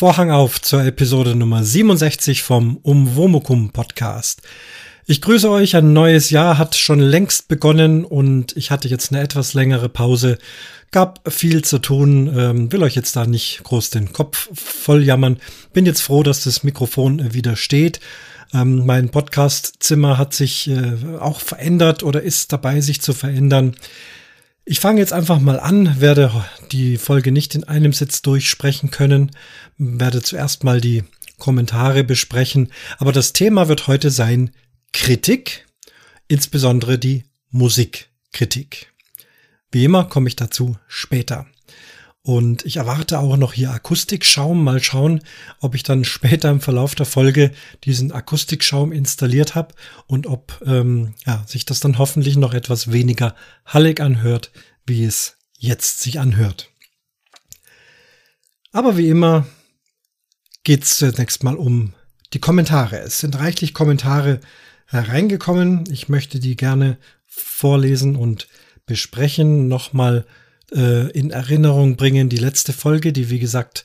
Vorhang auf zur Episode Nummer 67 vom Umwomukum Podcast. Ich grüße euch, ein neues Jahr hat schon längst begonnen und ich hatte jetzt eine etwas längere Pause, gab viel zu tun, ähm, will euch jetzt da nicht groß den Kopf voll jammern. Bin jetzt froh, dass das Mikrofon wieder steht. Ähm, mein Podcastzimmer hat sich äh, auch verändert oder ist dabei, sich zu verändern. Ich fange jetzt einfach mal an, werde die Folge nicht in einem Sitz durchsprechen können, werde zuerst mal die Kommentare besprechen, aber das Thema wird heute sein Kritik, insbesondere die Musikkritik. Wie immer komme ich dazu später. Und ich erwarte auch noch hier Akustikschaum. Mal schauen, ob ich dann später im Verlauf der Folge diesen Akustikschaum installiert habe und ob ähm, ja, sich das dann hoffentlich noch etwas weniger hallig anhört, wie es jetzt sich anhört. Aber wie immer geht es zunächst mal um die Kommentare. Es sind reichlich Kommentare hereingekommen. Ich möchte die gerne vorlesen und besprechen. Nochmal äh, in Erinnerung bringen. Die letzte Folge, die wie gesagt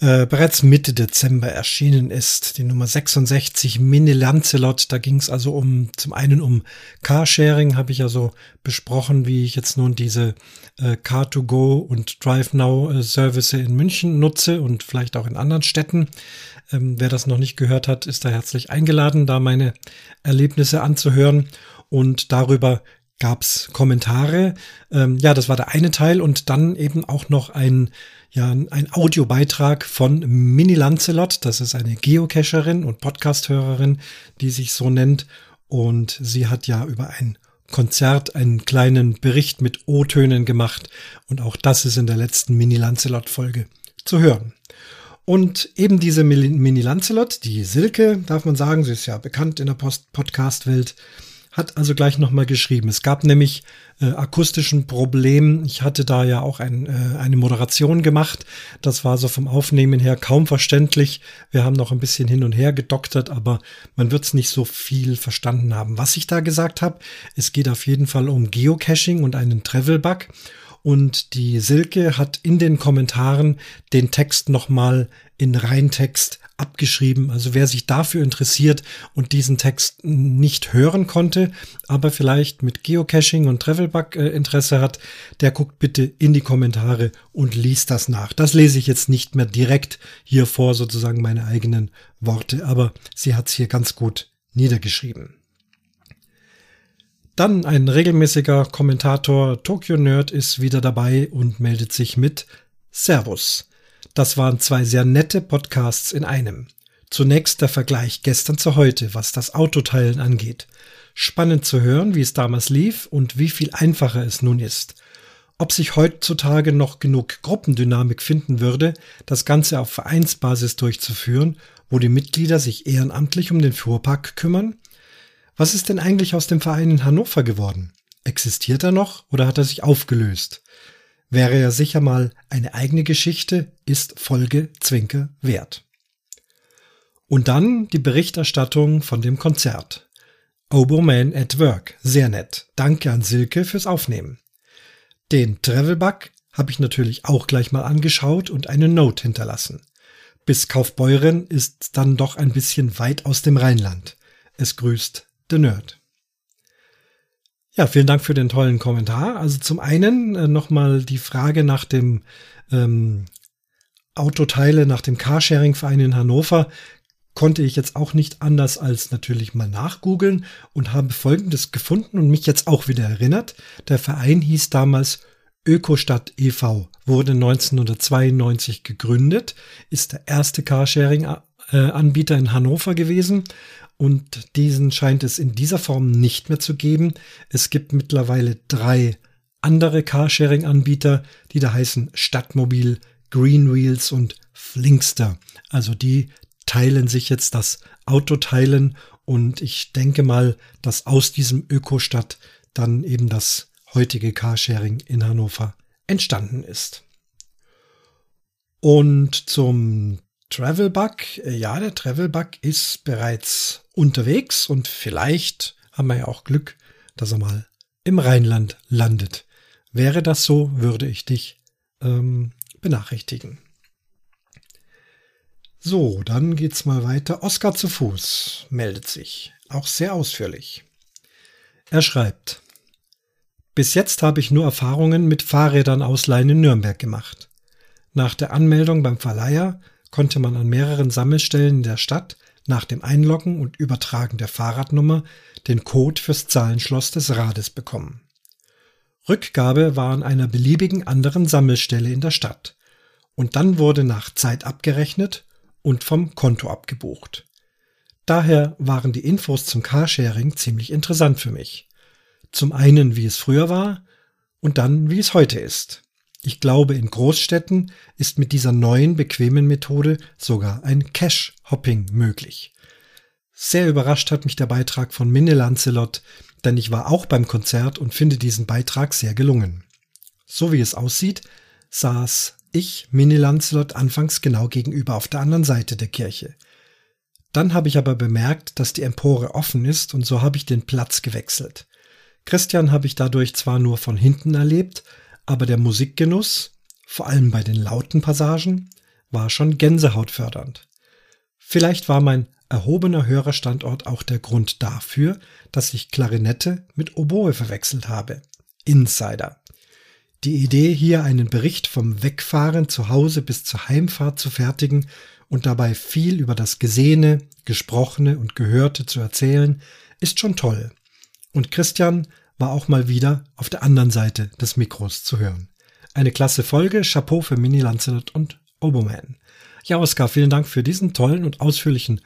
äh, bereits Mitte Dezember erschienen ist, die Nummer 66 Mini Lancelot. Da ging es also um zum einen um Carsharing, habe ich ja so besprochen, wie ich jetzt nun diese äh, Car2Go und DriveNow äh, Service in München nutze und vielleicht auch in anderen Städten. Ähm, wer das noch nicht gehört hat, ist da herzlich eingeladen, da meine Erlebnisse anzuhören. Und darüber gab's Kommentare. Ähm, ja, das war der eine Teil und dann eben auch noch ein, ja, ein Audiobeitrag von Mini Lancelot. Das ist eine Geocacherin und Podcasthörerin, die sich so nennt. Und sie hat ja über ein Konzert einen kleinen Bericht mit O-Tönen gemacht. Und auch das ist in der letzten Mini Lancelot Folge zu hören. Und eben diese Mini Lancelot, die Silke, darf man sagen, sie ist ja bekannt in der Podcast-Welt, hat also gleich nochmal geschrieben. Es gab nämlich äh, akustischen Problem. Ich hatte da ja auch ein, äh, eine Moderation gemacht. Das war so vom Aufnehmen her kaum verständlich. Wir haben noch ein bisschen hin und her gedoktert, aber man wird es nicht so viel verstanden haben. Was ich da gesagt habe, es geht auf jeden Fall um Geocaching und einen Travel-Bug. Und die Silke hat in den Kommentaren den Text nochmal in Reintext abgeschrieben. Also wer sich dafür interessiert und diesen Text nicht hören konnte, aber vielleicht mit Geocaching und Travelbug äh, Interesse hat, der guckt bitte in die Kommentare und liest das nach. Das lese ich jetzt nicht mehr direkt hier vor, sozusagen meine eigenen Worte, aber sie hat es hier ganz gut niedergeschrieben. Dann ein regelmäßiger Kommentator Tokyo Nerd ist wieder dabei und meldet sich mit Servus. Das waren zwei sehr nette Podcasts in einem. Zunächst der Vergleich gestern zu heute, was das Autoteilen angeht. Spannend zu hören, wie es damals lief und wie viel einfacher es nun ist. Ob sich heutzutage noch genug Gruppendynamik finden würde, das Ganze auf Vereinsbasis durchzuführen, wo die Mitglieder sich ehrenamtlich um den Fuhrpark kümmern? Was ist denn eigentlich aus dem Verein in Hannover geworden? Existiert er noch oder hat er sich aufgelöst? Wäre ja sicher mal eine eigene Geschichte, ist Folge Zwinker wert. Und dann die Berichterstattung von dem Konzert. Oboman at Work, sehr nett. Danke an Silke fürs Aufnehmen. Den Travelbug habe ich natürlich auch gleich mal angeschaut und eine Note hinterlassen. Bis Kaufbeuren ist dann doch ein bisschen weit aus dem Rheinland. Es grüßt The Nerd. Ja, vielen Dank für den tollen Kommentar. Also zum einen äh, nochmal die Frage nach dem ähm, Autoteile, nach dem Carsharing-Verein in Hannover konnte ich jetzt auch nicht anders als natürlich mal nachgoogeln und habe Folgendes gefunden und mich jetzt auch wieder erinnert. Der Verein hieß damals Ökostadt e.V., wurde 1992 gegründet, ist der erste Carsharing-Anbieter in Hannover gewesen und diesen scheint es in dieser Form nicht mehr zu geben. Es gibt mittlerweile drei andere Carsharing-Anbieter, die da heißen Stadtmobil, Greenwheels und Flinkster. Also die teilen sich jetzt das Autoteilen und ich denke mal, dass aus diesem Ökostadt dann eben das heutige Carsharing in Hannover entstanden ist. Und zum Travelbug, äh, ja, der Travelbug ist bereits unterwegs und vielleicht haben wir ja auch Glück, dass er mal im Rheinland landet. Wäre das so, würde ich dich ähm, benachrichtigen. So, dann geht's mal weiter. Oskar zu Fuß meldet sich, auch sehr ausführlich. Er schreibt, bis jetzt habe ich nur Erfahrungen mit Fahrrädern ausleihen in Nürnberg gemacht. Nach der Anmeldung beim Verleiher konnte man an mehreren Sammelstellen in der Stadt nach dem Einloggen und Übertragen der Fahrradnummer den Code fürs Zahlenschloss des Rades bekommen. Rückgabe war an einer beliebigen anderen Sammelstelle in der Stadt. Und dann wurde nach Zeit abgerechnet und vom Konto abgebucht. Daher waren die Infos zum Carsharing ziemlich interessant für mich. Zum einen, wie es früher war und dann, wie es heute ist. Ich glaube, in Großstädten ist mit dieser neuen, bequemen Methode sogar ein Cash-Hopping möglich. Sehr überrascht hat mich der Beitrag von Minne Lancelot, denn ich war auch beim Konzert und finde diesen Beitrag sehr gelungen. So wie es aussieht, saß ich, Minne Lancelot, anfangs genau gegenüber auf der anderen Seite der Kirche. Dann habe ich aber bemerkt, dass die Empore offen ist und so habe ich den Platz gewechselt. Christian habe ich dadurch zwar nur von hinten erlebt, aber der Musikgenuss, vor allem bei den lauten Passagen, war schon gänsehautfördernd. Vielleicht war mein erhobener Hörerstandort auch der Grund dafür, dass ich Klarinette mit Oboe verwechselt habe. Insider. Die Idee, hier einen Bericht vom Wegfahren zu Hause bis zur Heimfahrt zu fertigen und dabei viel über das Gesehene, Gesprochene und Gehörte zu erzählen, ist schon toll. Und Christian war auch mal wieder auf der anderen Seite des Mikros zu hören. Eine klasse Folge, Chapeau für Mini Lancelot und Oboman. Ja, Oskar, vielen Dank für diesen tollen und ausführlichen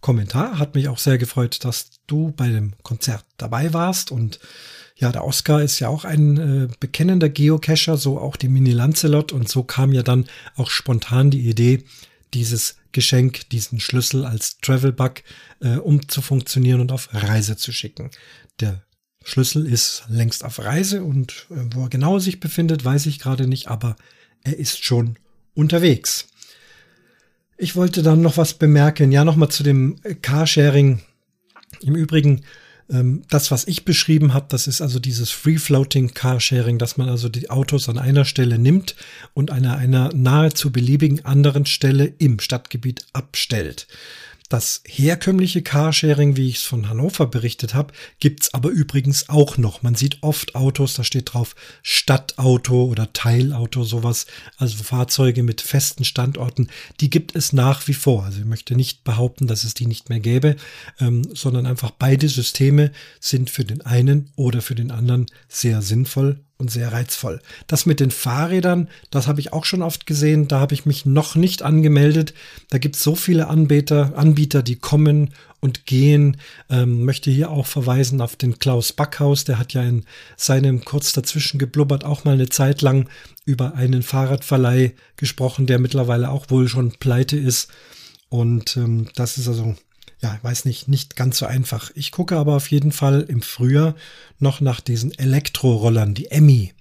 Kommentar. Hat mich auch sehr gefreut, dass du bei dem Konzert dabei warst. Und ja, der Oscar ist ja auch ein äh, bekennender Geocacher, so auch die Mini Lancelot. Und so kam ja dann auch spontan die Idee, dieses Geschenk, diesen Schlüssel als Travel Bug äh, um zu funktionieren und auf Reise zu schicken. Der Schlüssel ist längst auf Reise und äh, wo er genau sich befindet, weiß ich gerade nicht, aber er ist schon unterwegs. Ich wollte dann noch was bemerken. Ja, nochmal zu dem Carsharing. Im Übrigen, ähm, das, was ich beschrieben habe, das ist also dieses Free-Floating Carsharing, dass man also die Autos an einer Stelle nimmt und an einer nahezu beliebigen anderen Stelle im Stadtgebiet abstellt. Das herkömmliche Carsharing, wie ich es von Hannover berichtet habe, gibt's aber übrigens auch noch. Man sieht oft Autos, da steht drauf Stadtauto oder Teilauto, sowas. Also Fahrzeuge mit festen Standorten, die gibt es nach wie vor. Also ich möchte nicht behaupten, dass es die nicht mehr gäbe, ähm, sondern einfach beide Systeme sind für den einen oder für den anderen sehr sinnvoll und sehr reizvoll. Das mit den Fahrrädern, das habe ich auch schon oft gesehen. Da habe ich mich noch nicht angemeldet. Da gibt es so viele Anbieter, Anbieter, die kommen und gehen. Ähm, möchte hier auch verweisen auf den Klaus Backhaus. Der hat ja in seinem kurz dazwischen geblubbert auch mal eine Zeit lang über einen Fahrradverleih gesprochen, der mittlerweile auch wohl schon pleite ist. Und ähm, das ist also ja, weiß nicht, nicht ganz so einfach. Ich gucke aber auf jeden Fall im Frühjahr noch nach diesen Elektrorollern, die Emmy.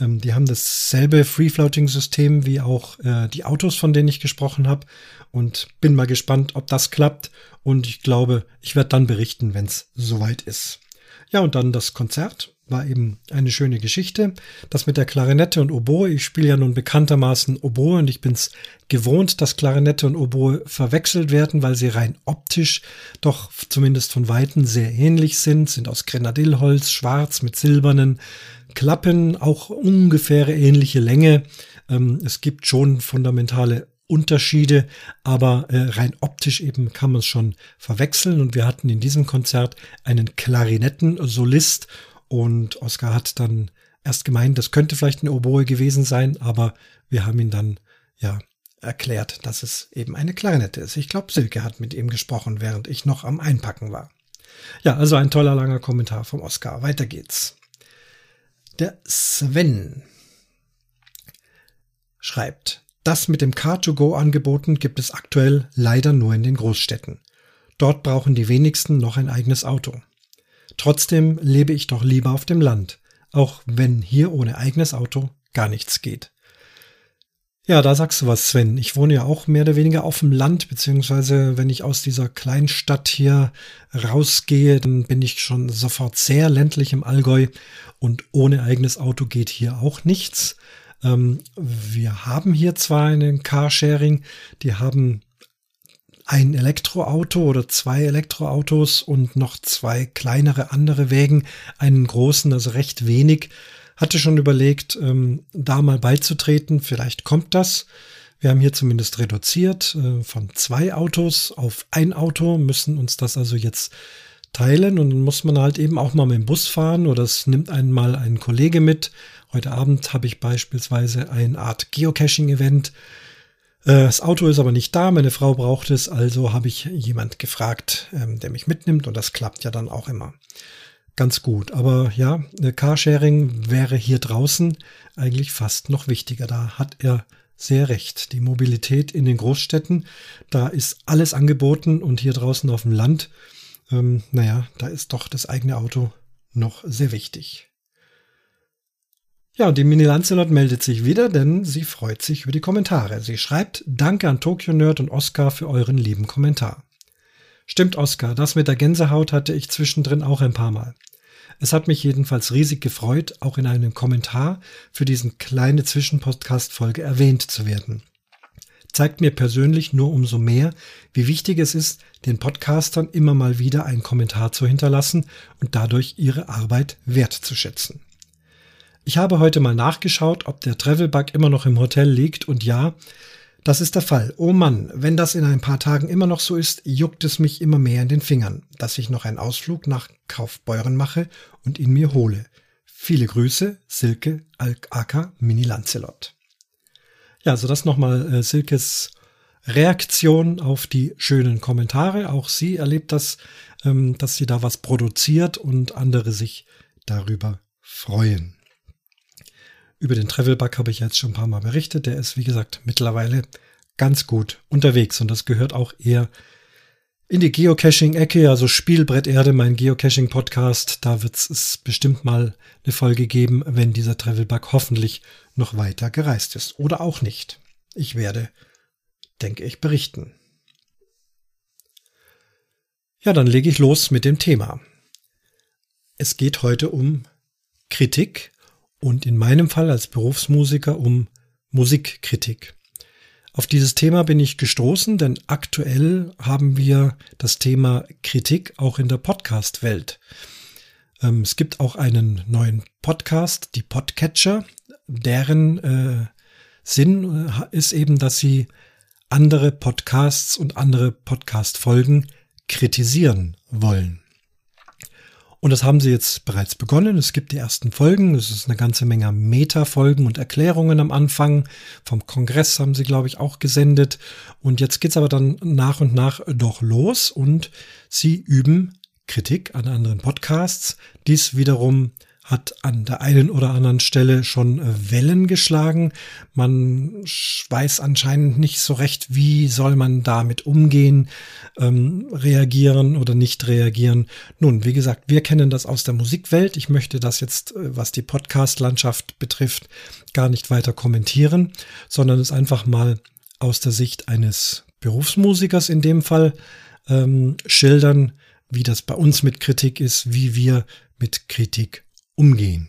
Ähm, die haben dasselbe Free-Floating-System wie auch äh, die Autos, von denen ich gesprochen habe. Und bin mal gespannt, ob das klappt. Und ich glaube, ich werde dann berichten, wenn es soweit ist. Ja, und dann das Konzert war eben eine schöne Geschichte. Das mit der Klarinette und Oboe, ich spiele ja nun bekanntermaßen Oboe und ich bin's gewohnt, dass Klarinette und Oboe verwechselt werden, weil sie rein optisch doch zumindest von Weitem sehr ähnlich sind, sind aus Grenadillholz, schwarz mit silbernen Klappen, auch ungefähr ähnliche Länge. Ähm, es gibt schon fundamentale Unterschiede, aber äh, rein optisch eben kann man es schon verwechseln und wir hatten in diesem Konzert einen Klarinettensolist und Oskar hat dann erst gemeint, das könnte vielleicht eine Oboe gewesen sein, aber wir haben ihn dann ja erklärt, dass es eben eine Klarinette ist. Ich glaube, Silke hat mit ihm gesprochen, während ich noch am Einpacken war. Ja, also ein toller langer Kommentar vom Oskar. Weiter geht's. Der Sven schreibt, das mit dem Car2Go-Angeboten gibt es aktuell leider nur in den Großstädten. Dort brauchen die wenigsten noch ein eigenes Auto. Trotzdem lebe ich doch lieber auf dem Land, auch wenn hier ohne eigenes Auto gar nichts geht. Ja, da sagst du was, Sven. Ich wohne ja auch mehr oder weniger auf dem Land, beziehungsweise wenn ich aus dieser Kleinstadt hier rausgehe, dann bin ich schon sofort sehr ländlich im Allgäu und ohne eigenes Auto geht hier auch nichts. Ähm, wir haben hier zwar einen Carsharing, die haben ein Elektroauto oder zwei Elektroautos und noch zwei kleinere andere Wägen, einen großen, also recht wenig. Hatte schon überlegt, ähm, da mal beizutreten. Vielleicht kommt das. Wir haben hier zumindest reduziert äh, von zwei Autos auf ein Auto, müssen uns das also jetzt teilen und dann muss man halt eben auch mal mit dem Bus fahren oder es nimmt einmal ein Kollege mit. Heute Abend habe ich beispielsweise eine Art Geocaching-Event das Auto ist aber nicht da, meine Frau braucht es, also habe ich jemand gefragt, ähm, der mich mitnimmt und das klappt ja dann auch immer ganz gut. Aber ja, Carsharing wäre hier draußen eigentlich fast noch wichtiger. Da hat er sehr recht. Die Mobilität in den Großstädten, da ist alles angeboten und hier draußen auf dem Land, ähm, naja, da ist doch das eigene Auto noch sehr wichtig. Ja, und die Mini Lancelot meldet sich wieder, denn sie freut sich über die Kommentare. Sie schreibt, danke an Tokyo Nerd und Oscar für euren lieben Kommentar. Stimmt, Oscar, das mit der Gänsehaut hatte ich zwischendrin auch ein paar Mal. Es hat mich jedenfalls riesig gefreut, auch in einem Kommentar für diesen kleine Zwischenpodcast-Folge erwähnt zu werden. Zeigt mir persönlich nur umso mehr, wie wichtig es ist, den Podcastern immer mal wieder einen Kommentar zu hinterlassen und dadurch ihre Arbeit wertzuschätzen. Ich habe heute mal nachgeschaut, ob der Travelbug immer noch im Hotel liegt und ja, das ist der Fall. Oh Mann, wenn das in ein paar Tagen immer noch so ist, juckt es mich immer mehr in den Fingern, dass ich noch einen Ausflug nach Kaufbeuren mache und ihn mir hole. Viele Grüße, Silke Aka Mini Lancelot. Ja, also das nochmal äh, Silkes Reaktion auf die schönen Kommentare. Auch sie erlebt das, ähm, dass sie da was produziert und andere sich darüber freuen. Über den Travelbug habe ich jetzt schon ein paar Mal berichtet. Der ist, wie gesagt, mittlerweile ganz gut unterwegs und das gehört auch eher in die Geocaching-Ecke, also Spielbrett Erde, mein Geocaching-Podcast. Da wird es bestimmt mal eine Folge geben, wenn dieser Travelbug hoffentlich noch weiter gereist ist. Oder auch nicht. Ich werde, denke ich, berichten. Ja, dann lege ich los mit dem Thema. Es geht heute um Kritik und in meinem Fall als Berufsmusiker um Musikkritik. Auf dieses Thema bin ich gestoßen, denn aktuell haben wir das Thema Kritik auch in der Podcast-Welt. Ähm, es gibt auch einen neuen Podcast, die Podcatcher, deren äh, Sinn äh, ist eben, dass sie andere Podcasts und andere Podcast-Folgen kritisieren wollen. Und das haben sie jetzt bereits begonnen. Es gibt die ersten Folgen. Es ist eine ganze Menge Meta-Folgen und Erklärungen am Anfang. Vom Kongress haben sie, glaube ich, auch gesendet. Und jetzt geht's aber dann nach und nach doch los und sie üben Kritik an anderen Podcasts. Dies wiederum hat an der einen oder anderen Stelle schon äh, Wellen geschlagen. Man weiß anscheinend nicht so recht, wie soll man damit umgehen, ähm, reagieren oder nicht reagieren. Nun, wie gesagt, wir kennen das aus der Musikwelt. Ich möchte das jetzt, äh, was die Podcast-Landschaft betrifft, gar nicht weiter kommentieren, sondern es einfach mal aus der Sicht eines Berufsmusikers in dem Fall ähm, schildern, wie das bei uns mit Kritik ist, wie wir mit Kritik umgehen.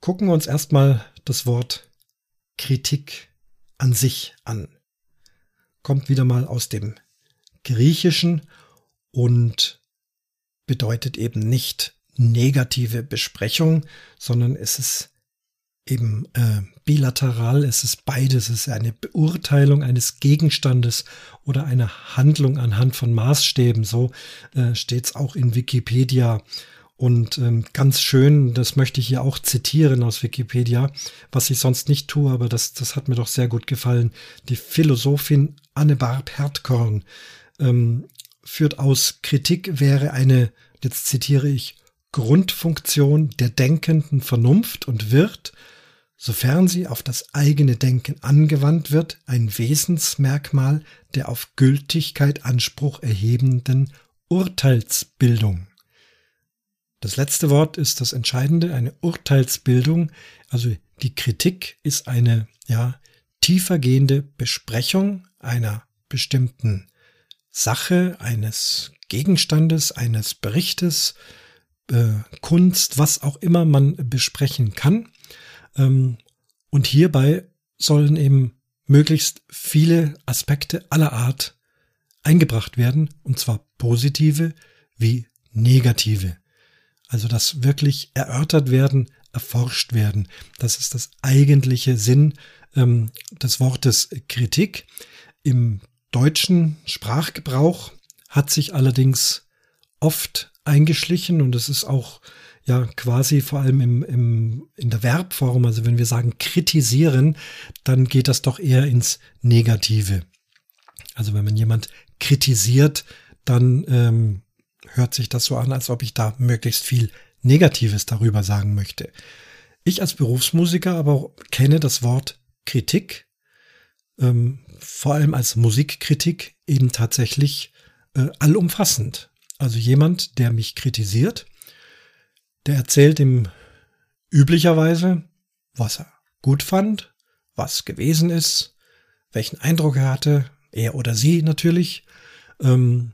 Gucken wir uns erstmal das Wort Kritik an sich an. Kommt wieder mal aus dem Griechischen und bedeutet eben nicht negative Besprechung, sondern es ist eben äh, bilateral, es ist beides, es ist eine Beurteilung eines Gegenstandes oder eine Handlung anhand von Maßstäben, so äh, steht es auch in Wikipedia. Und ähm, ganz schön, das möchte ich hier auch zitieren aus Wikipedia, was ich sonst nicht tue, aber das, das hat mir doch sehr gut gefallen. Die Philosophin Anne Barb Hertkorn ähm, führt aus, Kritik wäre eine, jetzt zitiere ich, Grundfunktion der denkenden Vernunft und wird, sofern sie auf das eigene Denken angewandt wird, ein Wesensmerkmal der auf Gültigkeit Anspruch erhebenden Urteilsbildung. Das letzte Wort ist das Entscheidende, eine Urteilsbildung, also die Kritik ist eine ja tiefergehende Besprechung einer bestimmten Sache, eines Gegenstandes, eines Berichtes, äh, Kunst, was auch immer man besprechen kann Und hierbei sollen eben möglichst viele Aspekte aller Art eingebracht werden, und zwar positive wie negative. Also dass wirklich erörtert werden, erforscht werden. Das ist das eigentliche Sinn ähm, des Wortes Kritik. Im deutschen Sprachgebrauch hat sich allerdings oft eingeschlichen und es ist auch ja quasi vor allem im, im, in der Verbform, also wenn wir sagen kritisieren, dann geht das doch eher ins Negative. Also wenn man jemand kritisiert, dann ähm, hört sich das so an, als ob ich da möglichst viel Negatives darüber sagen möchte. Ich als Berufsmusiker aber kenne das Wort Kritik, ähm, vor allem als Musikkritik, eben tatsächlich äh, allumfassend. Also jemand, der mich kritisiert, der erzählt ihm üblicherweise, was er gut fand, was gewesen ist, welchen Eindruck er hatte, er oder sie natürlich, ähm,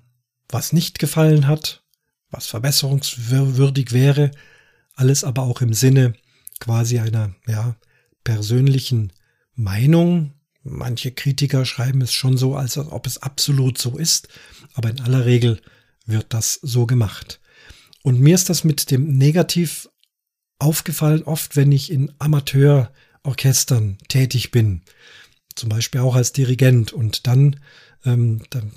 was nicht gefallen hat, was verbesserungswürdig wäre, alles aber auch im Sinne quasi einer ja, persönlichen Meinung. Manche Kritiker schreiben es schon so, als ob es absolut so ist, aber in aller Regel wird das so gemacht. Und mir ist das mit dem Negativ aufgefallen, oft wenn ich in Amateurorchestern tätig bin, zum Beispiel auch als Dirigent und dann, ähm, dann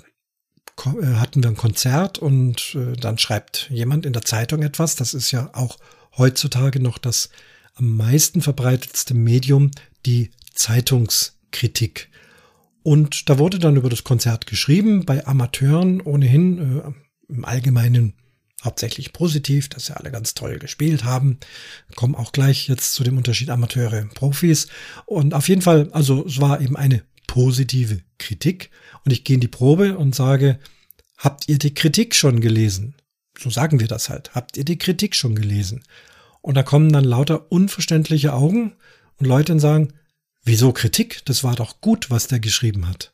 äh, hatten wir ein Konzert und äh, dann schreibt jemand in der Zeitung etwas. Das ist ja auch heutzutage noch das am meisten verbreitetste Medium, die Zeitungskritik. Und da wurde dann über das Konzert geschrieben, bei Amateuren ohnehin äh, im Allgemeinen hauptsächlich positiv, dass sie alle ganz toll gespielt haben. Kommen auch gleich jetzt zu dem Unterschied Amateure, Profis. Und auf jeden Fall, also es war eben eine positive Kritik. Und ich gehe in die Probe und sage, habt ihr die Kritik schon gelesen? So sagen wir das halt. Habt ihr die Kritik schon gelesen? Und da kommen dann lauter unverständliche Augen und Leute sagen, wieso Kritik? Das war doch gut, was der geschrieben hat.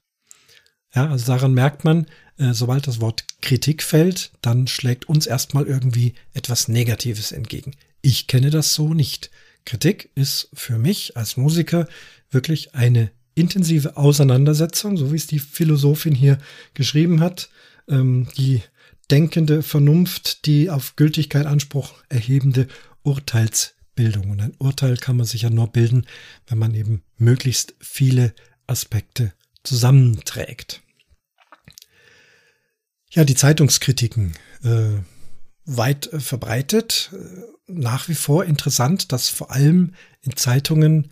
Ja, also daran merkt man, äh, sobald das Wort Kritik fällt, dann schlägt uns erstmal irgendwie etwas Negatives entgegen. Ich kenne das so nicht. Kritik ist für mich als Musiker wirklich eine intensive Auseinandersetzung, so wie es die Philosophin hier geschrieben hat, ähm, die denkende Vernunft, die auf Gültigkeit Anspruch erhebende Urteilsbildung. Und ein Urteil kann man sich ja nur bilden, wenn man eben möglichst viele Aspekte zusammenträgt. Ja, die Zeitungskritiken äh, weit äh, verbreitet. Äh, nach wie vor interessant, dass vor allem in Zeitungen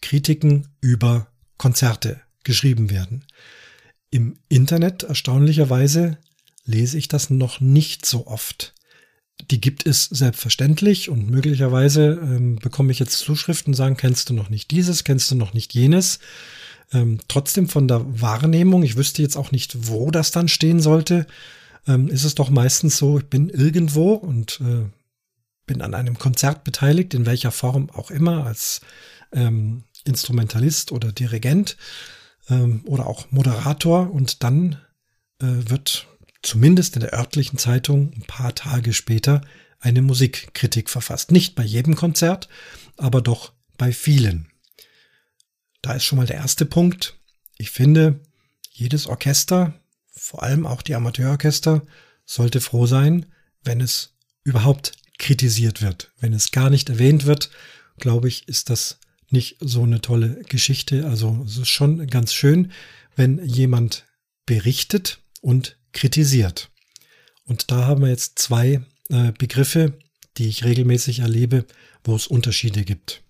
Kritiken über Konzerte geschrieben werden. Im Internet erstaunlicherweise lese ich das noch nicht so oft. Die gibt es selbstverständlich und möglicherweise ähm, bekomme ich jetzt Zuschriften sagen, kennst du noch nicht dieses, kennst du noch nicht jenes. Ähm, trotzdem von der Wahrnehmung, ich wüsste jetzt auch nicht, wo das dann stehen sollte, ähm, ist es doch meistens so, ich bin irgendwo und äh, bin an einem Konzert beteiligt, in welcher Form auch immer, als ähm, Instrumentalist oder Dirigent ähm, oder auch Moderator und dann äh, wird zumindest in der örtlichen Zeitung ein paar Tage später eine Musikkritik verfasst. Nicht bei jedem Konzert, aber doch bei vielen. Da ist schon mal der erste Punkt. Ich finde, jedes Orchester, vor allem auch die Amateurorchester, sollte froh sein, wenn es überhaupt kritisiert wird. Wenn es gar nicht erwähnt wird, glaube ich, ist das nicht so eine tolle Geschichte. Also es ist schon ganz schön, wenn jemand berichtet und kritisiert. Und da haben wir jetzt zwei äh, Begriffe, die ich regelmäßig erlebe, wo es Unterschiede gibt.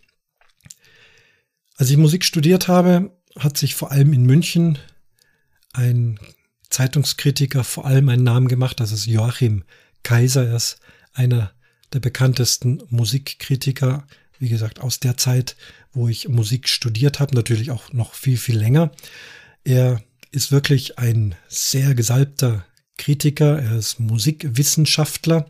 Als ich Musik studiert habe, hat sich vor allem in München ein Zeitungskritiker vor allem einen Namen gemacht, das ist Joachim Kaiser, er ist einer der bekanntesten Musikkritiker, wie gesagt, aus der Zeit, wo ich Musik studiert habe, natürlich auch noch viel, viel länger. Er ist wirklich ein sehr gesalbter Kritiker, er ist Musikwissenschaftler.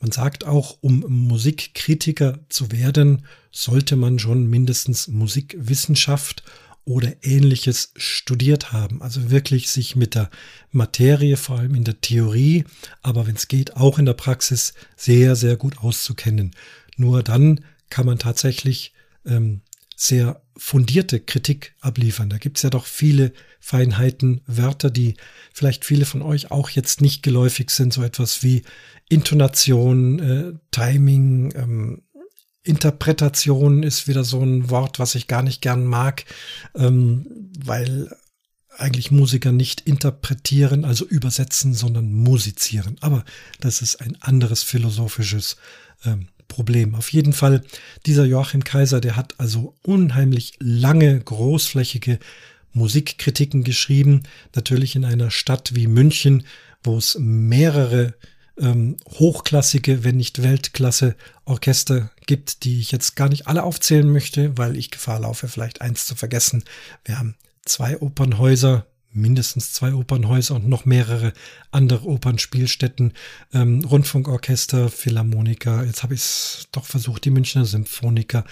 Man sagt auch, um Musikkritiker zu werden, sollte man schon mindestens Musikwissenschaft oder ähnliches studiert haben. Also wirklich sich mit der Materie, vor allem in der Theorie, aber wenn es geht, auch in der Praxis sehr, sehr gut auszukennen. Nur dann kann man tatsächlich ähm, sehr fundierte Kritik abliefern. Da gibt's ja doch viele Feinheiten, Wörter, die vielleicht viele von euch auch jetzt nicht geläufig sind, so etwas wie Intonation, äh, Timing, ähm, Interpretation ist wieder so ein Wort, was ich gar nicht gern mag, ähm, weil eigentlich Musiker nicht interpretieren, also übersetzen, sondern musizieren. Aber das ist ein anderes philosophisches ähm, Problem. Auf jeden Fall, dieser Joachim Kaiser, der hat also unheimlich lange, großflächige Musikkritiken geschrieben. Natürlich in einer Stadt wie München, wo es mehrere ähm, hochklassige, wenn nicht Weltklasse Orchester gibt, die ich jetzt gar nicht alle aufzählen möchte, weil ich Gefahr laufe, vielleicht eins zu vergessen. Wir haben zwei Opernhäuser, mindestens zwei Opernhäuser und noch mehrere andere Opernspielstätten, ähm, Rundfunkorchester, Philharmoniker, jetzt habe ich es doch versucht, die Münchner Symphoniker,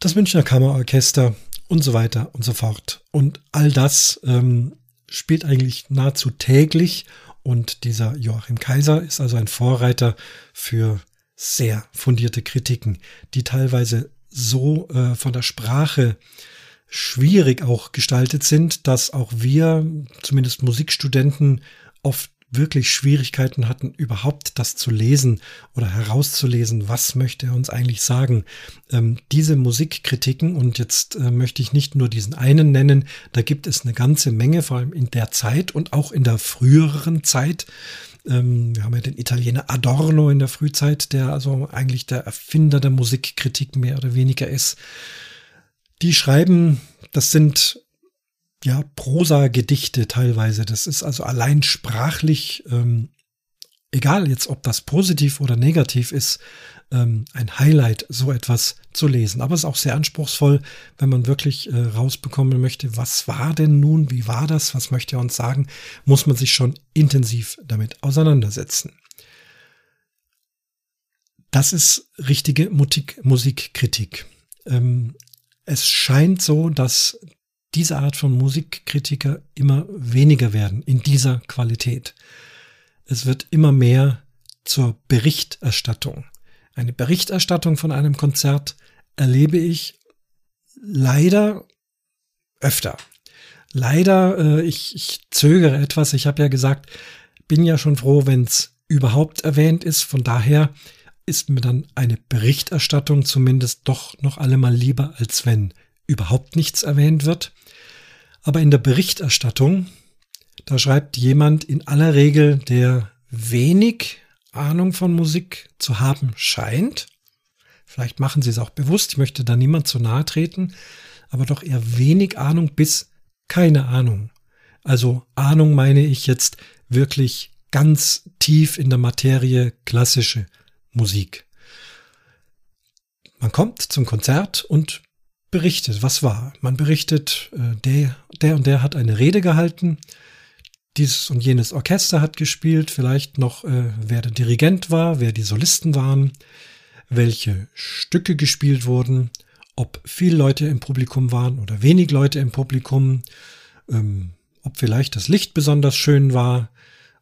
das Münchner Kammerorchester und so weiter und so fort. Und all das ähm, spielt eigentlich nahezu täglich und dieser Joachim Kaiser ist also ein Vorreiter für sehr fundierte Kritiken, die teilweise so äh, von der Sprache schwierig auch gestaltet sind, dass auch wir, zumindest Musikstudenten, oft wirklich Schwierigkeiten hatten, überhaupt das zu lesen oder herauszulesen, was möchte er uns eigentlich sagen. Ähm, diese Musikkritiken, und jetzt äh, möchte ich nicht nur diesen einen nennen, da gibt es eine ganze Menge, vor allem in der Zeit und auch in der früheren Zeit. Ähm, wir haben ja den Italiener Adorno in der Frühzeit, der also eigentlich der Erfinder der Musikkritik mehr oder weniger ist. Die schreiben, das sind ja Prosa-Gedichte teilweise. Das ist also allein sprachlich, ähm, egal jetzt, ob das positiv oder negativ ist, ähm, ein Highlight, so etwas zu lesen. Aber es ist auch sehr anspruchsvoll, wenn man wirklich äh, rausbekommen möchte, was war denn nun, wie war das, was möchte er uns sagen, muss man sich schon intensiv damit auseinandersetzen. Das ist richtige Musik Musikkritik. Ähm, es scheint so, dass diese Art von Musikkritiker immer weniger werden in dieser Qualität. Es wird immer mehr zur Berichterstattung. Eine Berichterstattung von einem Konzert erlebe ich leider öfter. Leider, äh, ich, ich zögere etwas. Ich habe ja gesagt, bin ja schon froh, wenn es überhaupt erwähnt ist. Von daher ist mir dann eine Berichterstattung zumindest doch noch allemal lieber, als wenn überhaupt nichts erwähnt wird. Aber in der Berichterstattung, da schreibt jemand in aller Regel, der wenig Ahnung von Musik zu haben scheint. Vielleicht machen sie es auch bewusst, ich möchte da niemand zu nahe treten, aber doch eher wenig Ahnung bis keine Ahnung. Also Ahnung meine ich jetzt wirklich ganz tief in der Materie klassische Musik. Man kommt zum Konzert und berichtet, was war. Man berichtet, äh, der, der und der hat eine Rede gehalten, dieses und jenes Orchester hat gespielt, vielleicht noch, äh, wer der Dirigent war, wer die Solisten waren, welche Stücke gespielt wurden, ob viele Leute im Publikum waren oder wenig Leute im Publikum, ähm, ob vielleicht das Licht besonders schön war,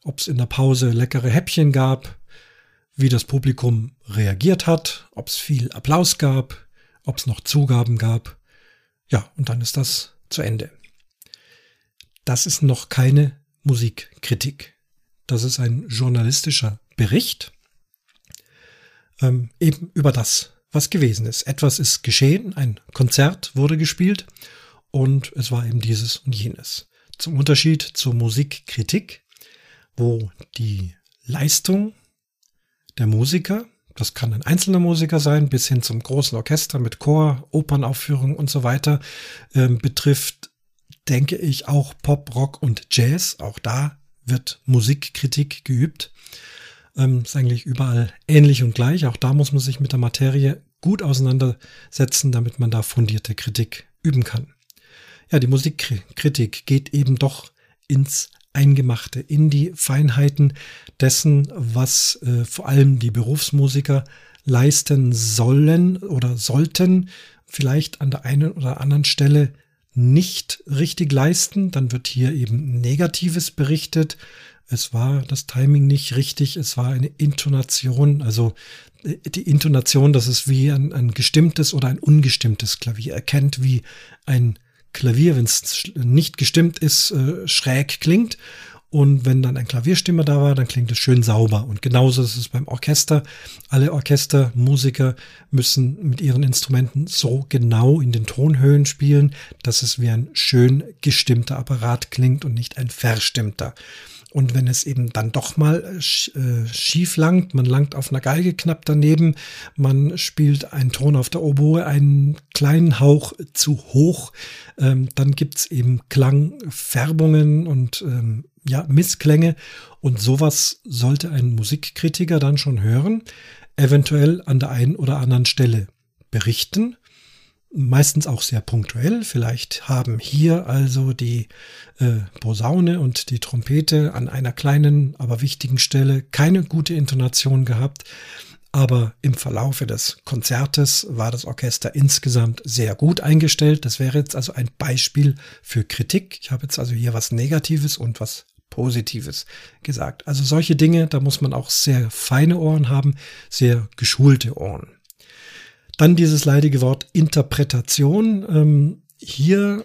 ob es in der Pause leckere Häppchen gab, wie das Publikum reagiert hat, ob es viel Applaus gab, ob es noch Zugaben gab. Ja, und dann ist das zu Ende. Das ist noch keine Musikkritik. Das ist ein journalistischer Bericht ähm, eben über das, was gewesen ist. Etwas ist geschehen, ein Konzert wurde gespielt und es war eben dieses und jenes. Zum Unterschied zur Musikkritik, wo die Leistung der Musiker, das kann ein einzelner Musiker sein, bis hin zum großen Orchester mit Chor, Opernaufführung und so weiter, äh, betrifft, denke ich, auch Pop, Rock und Jazz. Auch da wird Musikkritik geübt. Ähm, ist eigentlich überall ähnlich und gleich. Auch da muss man sich mit der Materie gut auseinandersetzen, damit man da fundierte Kritik üben kann. Ja, die Musikkritik geht eben doch ins Eingemachte, in die Feinheiten dessen, was äh, vor allem die Berufsmusiker leisten sollen oder sollten, vielleicht an der einen oder anderen Stelle nicht richtig leisten. Dann wird hier eben Negatives berichtet, Es war das Timing nicht richtig, es war eine Intonation, also äh, die Intonation, das ist wie ein, ein gestimmtes oder ein ungestimmtes Klavier. Erkennt, wie ein Klavier, wenn es nicht gestimmt ist, äh, schräg klingt. Und wenn dann ein Klavierstimmer da war, dann klingt es schön sauber. Und genauso ist es beim Orchester. Alle Orchestermusiker müssen mit ihren Instrumenten so genau in den Tonhöhen spielen, dass es wie ein schön gestimmter Apparat klingt und nicht ein verstimmter. Und wenn es eben dann doch mal äh, äh, schief langt, man langt auf einer Geige knapp daneben, man spielt einen Ton auf der Oboe einen kleinen Hauch zu hoch, ähm, dann gibt's eben Klangfärbungen und ähm, ja, Missklänge. Und sowas sollte ein Musikkritiker dann schon hören, eventuell an der einen oder anderen Stelle berichten meistens auch sehr punktuell. Vielleicht haben hier also die äh, Posaune und die Trompete an einer kleinen, aber wichtigen Stelle keine gute Intonation gehabt. Aber im Verlaufe des Konzertes war das Orchester insgesamt sehr gut eingestellt. Das wäre jetzt also ein Beispiel für Kritik. Ich habe jetzt also hier was Negatives und was Positives gesagt. Also solche Dinge, da muss man auch sehr feine Ohren haben, sehr geschulte Ohren. Dann dieses leidige Wort Interpretation. Ähm, hier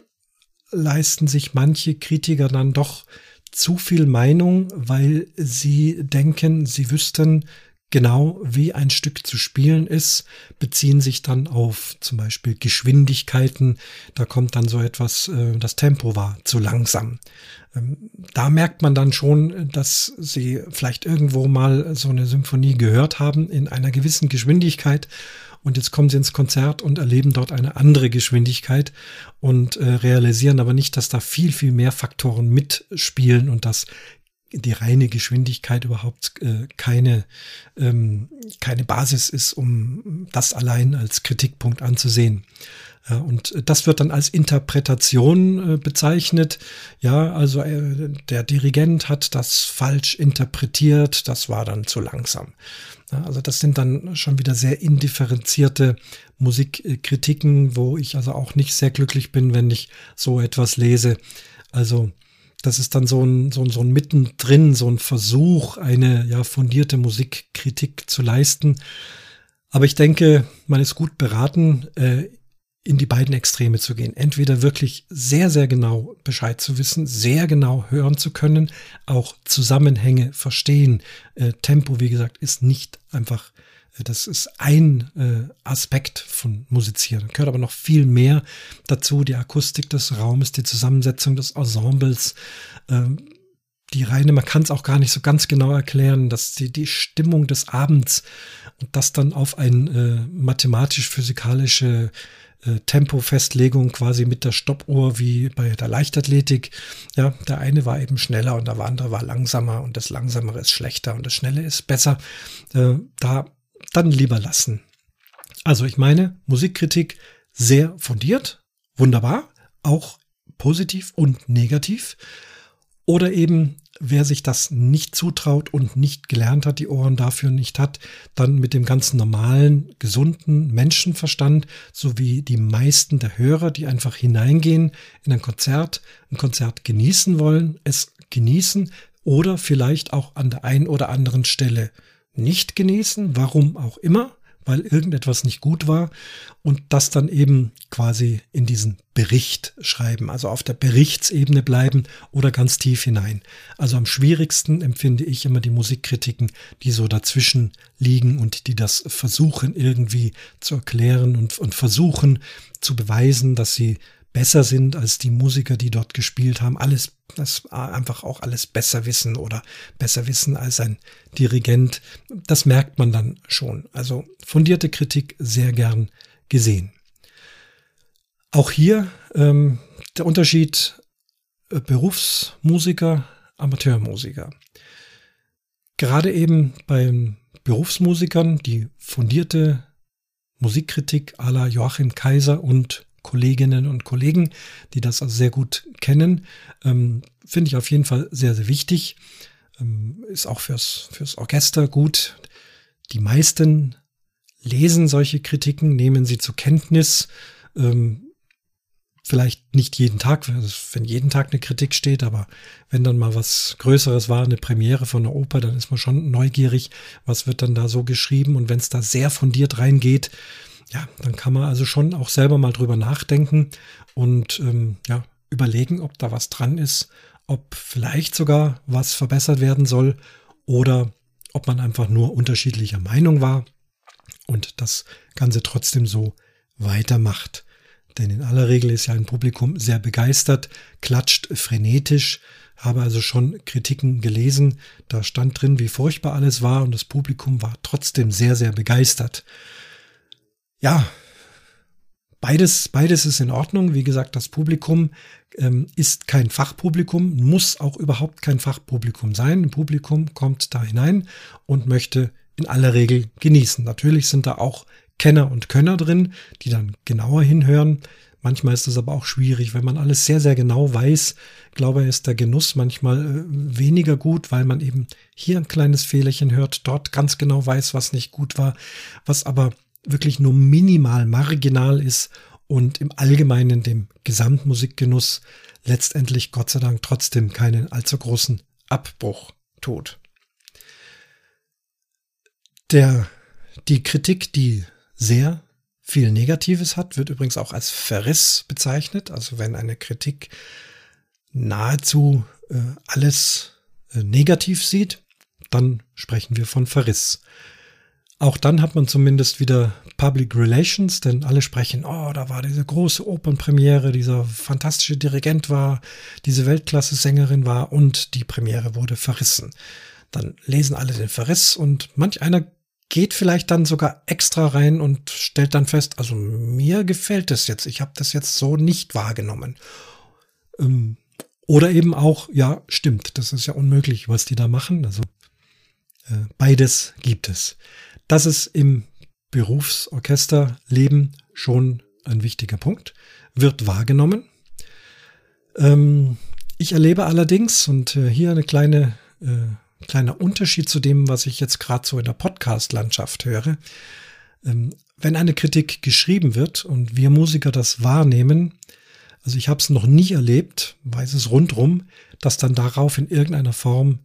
leisten sich manche Kritiker dann doch zu viel Meinung, weil sie denken, sie wüssten genau, wie ein Stück zu spielen ist, beziehen sich dann auf zum Beispiel Geschwindigkeiten. Da kommt dann so etwas, äh, das Tempo war zu langsam. Ähm, da merkt man dann schon, dass sie vielleicht irgendwo mal so eine Symphonie gehört haben in einer gewissen Geschwindigkeit und jetzt kommen sie ins Konzert und erleben dort eine andere Geschwindigkeit und äh, realisieren aber nicht, dass da viel, viel mehr Faktoren mitspielen und dass die reine Geschwindigkeit überhaupt äh, keine, ähm, keine Basis ist, um das allein als Kritikpunkt anzusehen. Ja, und das wird dann als Interpretation äh, bezeichnet. Ja, also äh, der Dirigent hat das falsch interpretiert, das war dann zu langsam. Ja, also das sind dann schon wieder sehr indifferenzierte Musikkritiken, wo ich also auch nicht sehr glücklich bin, wenn ich so etwas lese. Also das ist dann so ein, so ein, so ein mittendrin, so ein Versuch, eine ja fundierte Musikkritik zu leisten. Aber ich denke, man ist gut beraten, äh, in die beiden Extreme zu gehen. Entweder wirklich sehr, sehr genau Bescheid zu wissen, sehr genau hören zu können, auch Zusammenhänge verstehen. Äh, Tempo, wie gesagt, ist nicht einfach, äh, das ist ein äh, Aspekt von Musizieren. Gehört aber noch viel mehr dazu. Die Akustik des Raumes, die Zusammensetzung des Ensembles, ähm, die reine, man kann es auch gar nicht so ganz genau erklären, dass die, die Stimmung des Abends und das dann auf ein äh, mathematisch-physikalische äh, Tempofestlegung quasi mit der Stoppuhr wie bei der Leichtathletik. Ja, der eine war eben schneller und der andere war langsamer und das Langsamere ist schlechter und das Schnelle ist besser. Äh, da dann lieber lassen. Also ich meine, Musikkritik sehr fundiert, wunderbar, auch positiv und negativ. Oder eben wer sich das nicht zutraut und nicht gelernt hat, die Ohren dafür nicht hat, dann mit dem ganz normalen, gesunden Menschenverstand, so wie die meisten der Hörer, die einfach hineingehen in ein Konzert, ein Konzert genießen wollen, es genießen oder vielleicht auch an der einen oder anderen Stelle nicht genießen, warum auch immer, weil irgendetwas nicht gut war und das dann eben quasi in diesen Bericht schreiben, also auf der Berichtsebene bleiben oder ganz tief hinein. Also am schwierigsten empfinde ich immer die Musikkritiken, die so dazwischen liegen und die das versuchen irgendwie zu erklären und, und versuchen zu beweisen, dass sie besser sind als die Musiker, die dort gespielt haben, alles das einfach auch alles besser wissen oder besser wissen als ein Dirigent. Das merkt man dann schon. Also fundierte Kritik sehr gern gesehen. Auch hier ähm, der Unterschied äh, Berufsmusiker, Amateurmusiker. Gerade eben bei Berufsmusikern, die fundierte Musikkritik à la Joachim Kaiser und Kolleginnen und Kollegen, die das also sehr gut kennen. Ähm, Finde ich auf jeden Fall sehr, sehr wichtig. Ähm, ist auch fürs, fürs Orchester gut. Die meisten lesen solche Kritiken, nehmen sie zur Kenntnis. Ähm, vielleicht nicht jeden Tag, wenn jeden Tag eine Kritik steht, aber wenn dann mal was Größeres war, eine Premiere von einer Oper, dann ist man schon neugierig, was wird dann da so geschrieben. Und wenn es da sehr fundiert reingeht, ja, dann kann man also schon auch selber mal drüber nachdenken und ähm, ja, überlegen, ob da was dran ist, ob vielleicht sogar was verbessert werden soll oder ob man einfach nur unterschiedlicher Meinung war und das Ganze trotzdem so weitermacht. Denn in aller Regel ist ja ein Publikum sehr begeistert, klatscht frenetisch, habe also schon Kritiken gelesen, da stand drin, wie furchtbar alles war und das Publikum war trotzdem sehr, sehr begeistert. Ja, beides, beides ist in Ordnung. Wie gesagt, das Publikum ähm, ist kein Fachpublikum, muss auch überhaupt kein Fachpublikum sein. Ein Publikum kommt da hinein und möchte in aller Regel genießen. Natürlich sind da auch Kenner und Könner drin, die dann genauer hinhören. Manchmal ist es aber auch schwierig, wenn man alles sehr, sehr genau weiß. Glaube ich, ist der Genuss manchmal äh, weniger gut, weil man eben hier ein kleines Fehlerchen hört, dort ganz genau weiß, was nicht gut war, was aber wirklich nur minimal marginal ist und im Allgemeinen dem Gesamtmusikgenuss letztendlich Gott sei Dank trotzdem keinen allzu großen Abbruch tut. Der, die Kritik, die sehr viel Negatives hat, wird übrigens auch als Verriss bezeichnet. Also wenn eine Kritik nahezu äh, alles äh, negativ sieht, dann sprechen wir von Verriss. Auch dann hat man zumindest wieder Public Relations, denn alle sprechen, oh, da war diese große Opernpremiere, dieser fantastische Dirigent war, diese Weltklasse-Sängerin war und die Premiere wurde verrissen. Dann lesen alle den Verriss und manch einer geht vielleicht dann sogar extra rein und stellt dann fest, also mir gefällt es jetzt, ich habe das jetzt so nicht wahrgenommen. Ähm, oder eben auch, ja, stimmt, das ist ja unmöglich, was die da machen. Also beides gibt es. Das ist im Berufsorchesterleben schon ein wichtiger Punkt, wird wahrgenommen. Ähm, ich erlebe allerdings, und äh, hier eine kleine äh, kleiner Unterschied zu dem, was ich jetzt gerade so in der Podcast-Landschaft höre. Ähm, wenn eine Kritik geschrieben wird und wir Musiker das wahrnehmen, also ich habe es noch nie erlebt, weiß es rundrum, dass dann darauf in irgendeiner Form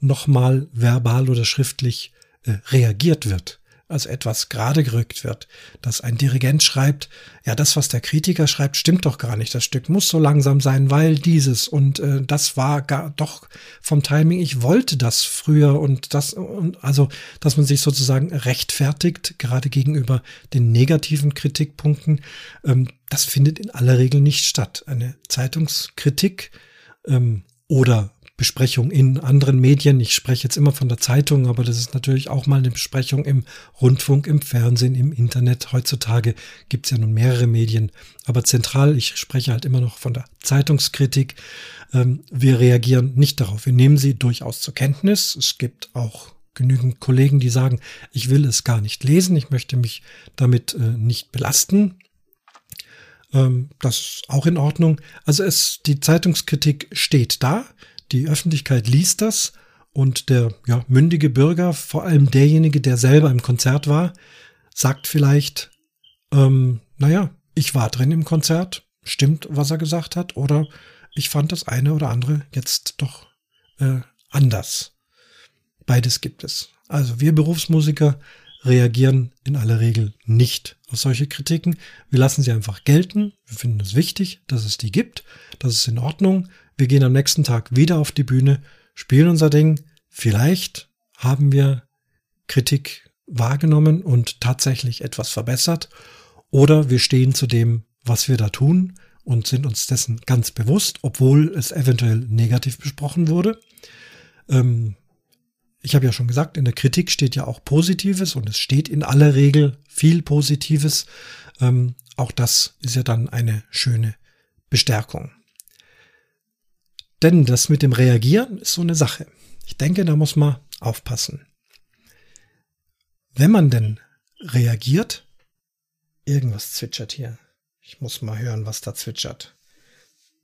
nochmal verbal oder schriftlich äh, reagiert wird als etwas gerade gerückt wird, dass ein Dirigent schreibt, ja, das, was der Kritiker schreibt, stimmt doch gar nicht. Das Stück muss so langsam sein, weil dieses und äh, das war gar doch vom Timing. Ich wollte das früher und das und also, dass man sich sozusagen rechtfertigt, gerade gegenüber den negativen Kritikpunkten, ähm, das findet in aller Regel nicht statt. Eine Zeitungskritik ähm, oder Besprechung in anderen Medien. Ich spreche jetzt immer von der Zeitung, aber das ist natürlich auch mal eine Besprechung im Rundfunk, im Fernsehen, im Internet. Heutzutage gibt es ja nun mehrere Medien, aber zentral, ich spreche halt immer noch von der Zeitungskritik. Ähm, wir reagieren nicht darauf. Wir nehmen sie durchaus zur Kenntnis. Es gibt auch genügend Kollegen, die sagen, ich will es gar nicht lesen, ich möchte mich damit äh, nicht belasten. Ähm, das ist auch in Ordnung. Also es, die Zeitungskritik steht da. Die Öffentlichkeit liest das und der ja, mündige Bürger, vor allem derjenige, der selber im Konzert war, sagt vielleicht, ähm, naja, ich war drin im Konzert, stimmt, was er gesagt hat, oder ich fand das eine oder andere jetzt doch äh, anders. Beides gibt es. Also wir Berufsmusiker reagieren in aller Regel nicht auf solche Kritiken. Wir lassen sie einfach gelten. Wir finden es wichtig, dass es die gibt. Das ist in Ordnung. Wir gehen am nächsten Tag wieder auf die Bühne, spielen unser Ding. Vielleicht haben wir Kritik wahrgenommen und tatsächlich etwas verbessert. Oder wir stehen zu dem, was wir da tun und sind uns dessen ganz bewusst, obwohl es eventuell negativ besprochen wurde. Ähm, ich habe ja schon gesagt, in der Kritik steht ja auch Positives und es steht in aller Regel viel Positives. Ähm, auch das ist ja dann eine schöne Bestärkung. Denn das mit dem Reagieren ist so eine Sache. Ich denke, da muss man aufpassen. Wenn man denn reagiert, irgendwas zwitschert hier. Ich muss mal hören, was da zwitschert.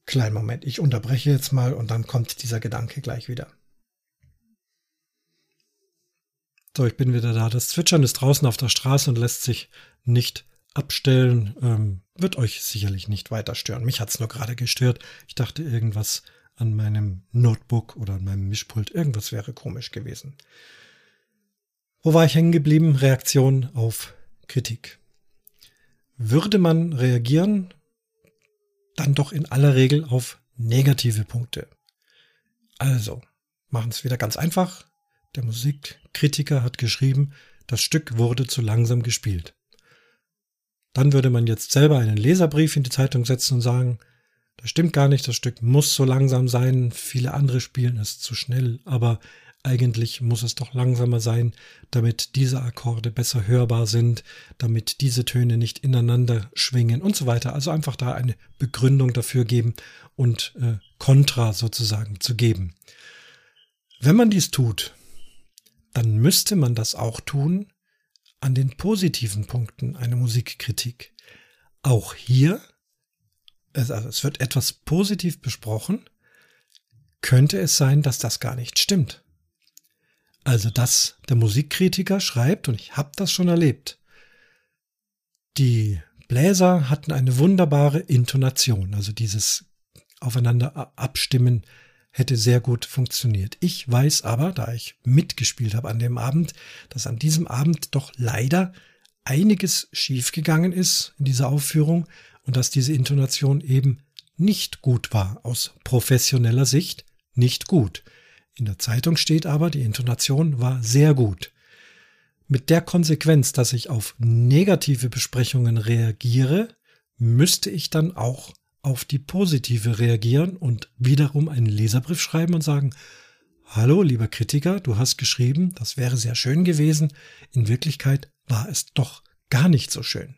Kleinen Moment, ich unterbreche jetzt mal und dann kommt dieser Gedanke gleich wieder. So, ich bin wieder da. Das Zwitschern ist draußen auf der Straße und lässt sich nicht abstellen. Ähm, wird euch sicherlich nicht weiter stören. Mich hat's nur gerade gestört. Ich dachte, irgendwas an meinem Notebook oder an meinem Mischpult, irgendwas wäre komisch gewesen. Wo war ich hängen geblieben? Reaktion auf Kritik. Würde man reagieren, dann doch in aller Regel auf negative Punkte. Also, machen es wieder ganz einfach. Der Musikkritiker hat geschrieben, das Stück wurde zu langsam gespielt. Dann würde man jetzt selber einen Leserbrief in die Zeitung setzen und sagen, das stimmt gar nicht, das Stück muss so langsam sein, viele andere spielen es zu schnell, aber eigentlich muss es doch langsamer sein, damit diese Akkorde besser hörbar sind, damit diese Töne nicht ineinander schwingen und so weiter. Also einfach da eine Begründung dafür geben und äh, Kontra sozusagen zu geben. Wenn man dies tut, dann müsste man das auch tun an den positiven Punkten einer Musikkritik. Auch hier, also es wird etwas positiv besprochen, könnte es sein, dass das gar nicht stimmt. Also, dass der Musikkritiker schreibt, und ich habe das schon erlebt, die Bläser hatten eine wunderbare Intonation, also dieses Aufeinander abstimmen hätte sehr gut funktioniert. Ich weiß aber, da ich mitgespielt habe an dem Abend, dass an diesem Abend doch leider einiges schiefgegangen ist in dieser Aufführung und dass diese Intonation eben nicht gut war aus professioneller Sicht, nicht gut. In der Zeitung steht aber, die Intonation war sehr gut. Mit der Konsequenz, dass ich auf negative Besprechungen reagiere, müsste ich dann auch auf die positive reagieren und wiederum einen Leserbrief schreiben und sagen, Hallo, lieber Kritiker, du hast geschrieben, das wäre sehr schön gewesen. In Wirklichkeit war es doch gar nicht so schön.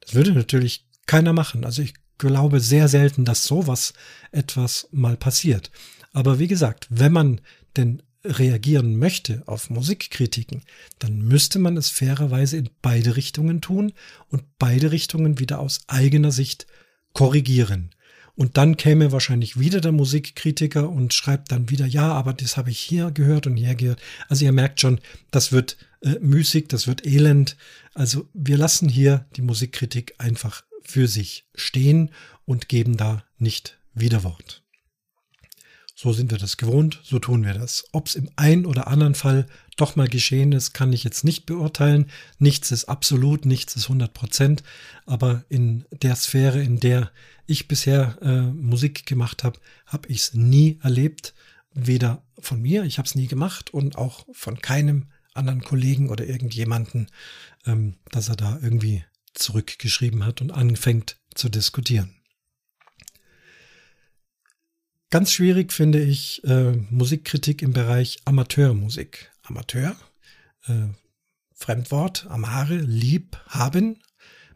Das würde natürlich keiner machen. Also ich glaube sehr selten, dass sowas etwas mal passiert. Aber wie gesagt, wenn man denn reagieren möchte auf Musikkritiken, dann müsste man es fairerweise in beide Richtungen tun und beide Richtungen wieder aus eigener Sicht korrigieren. Und dann käme wahrscheinlich wieder der Musikkritiker und schreibt dann wieder, ja, aber das habe ich hier gehört und hier gehört. Also ihr merkt schon, das wird äh, müßig, das wird elend. Also wir lassen hier die Musikkritik einfach für sich stehen und geben da nicht Widerwort. So sind wir das gewohnt, so tun wir das. Ob es im einen oder anderen Fall doch mal geschehen ist, kann ich jetzt nicht beurteilen. Nichts ist absolut, nichts ist 100 Prozent. Aber in der Sphäre, in der ich bisher äh, Musik gemacht habe, habe ich es nie erlebt. Weder von mir, ich habe es nie gemacht und auch von keinem anderen Kollegen oder irgendjemanden, ähm, dass er da irgendwie zurückgeschrieben hat und anfängt zu diskutieren. Ganz schwierig finde ich äh, Musikkritik im Bereich Amateurmusik. Amateur, äh, Fremdwort, amare, lieb haben.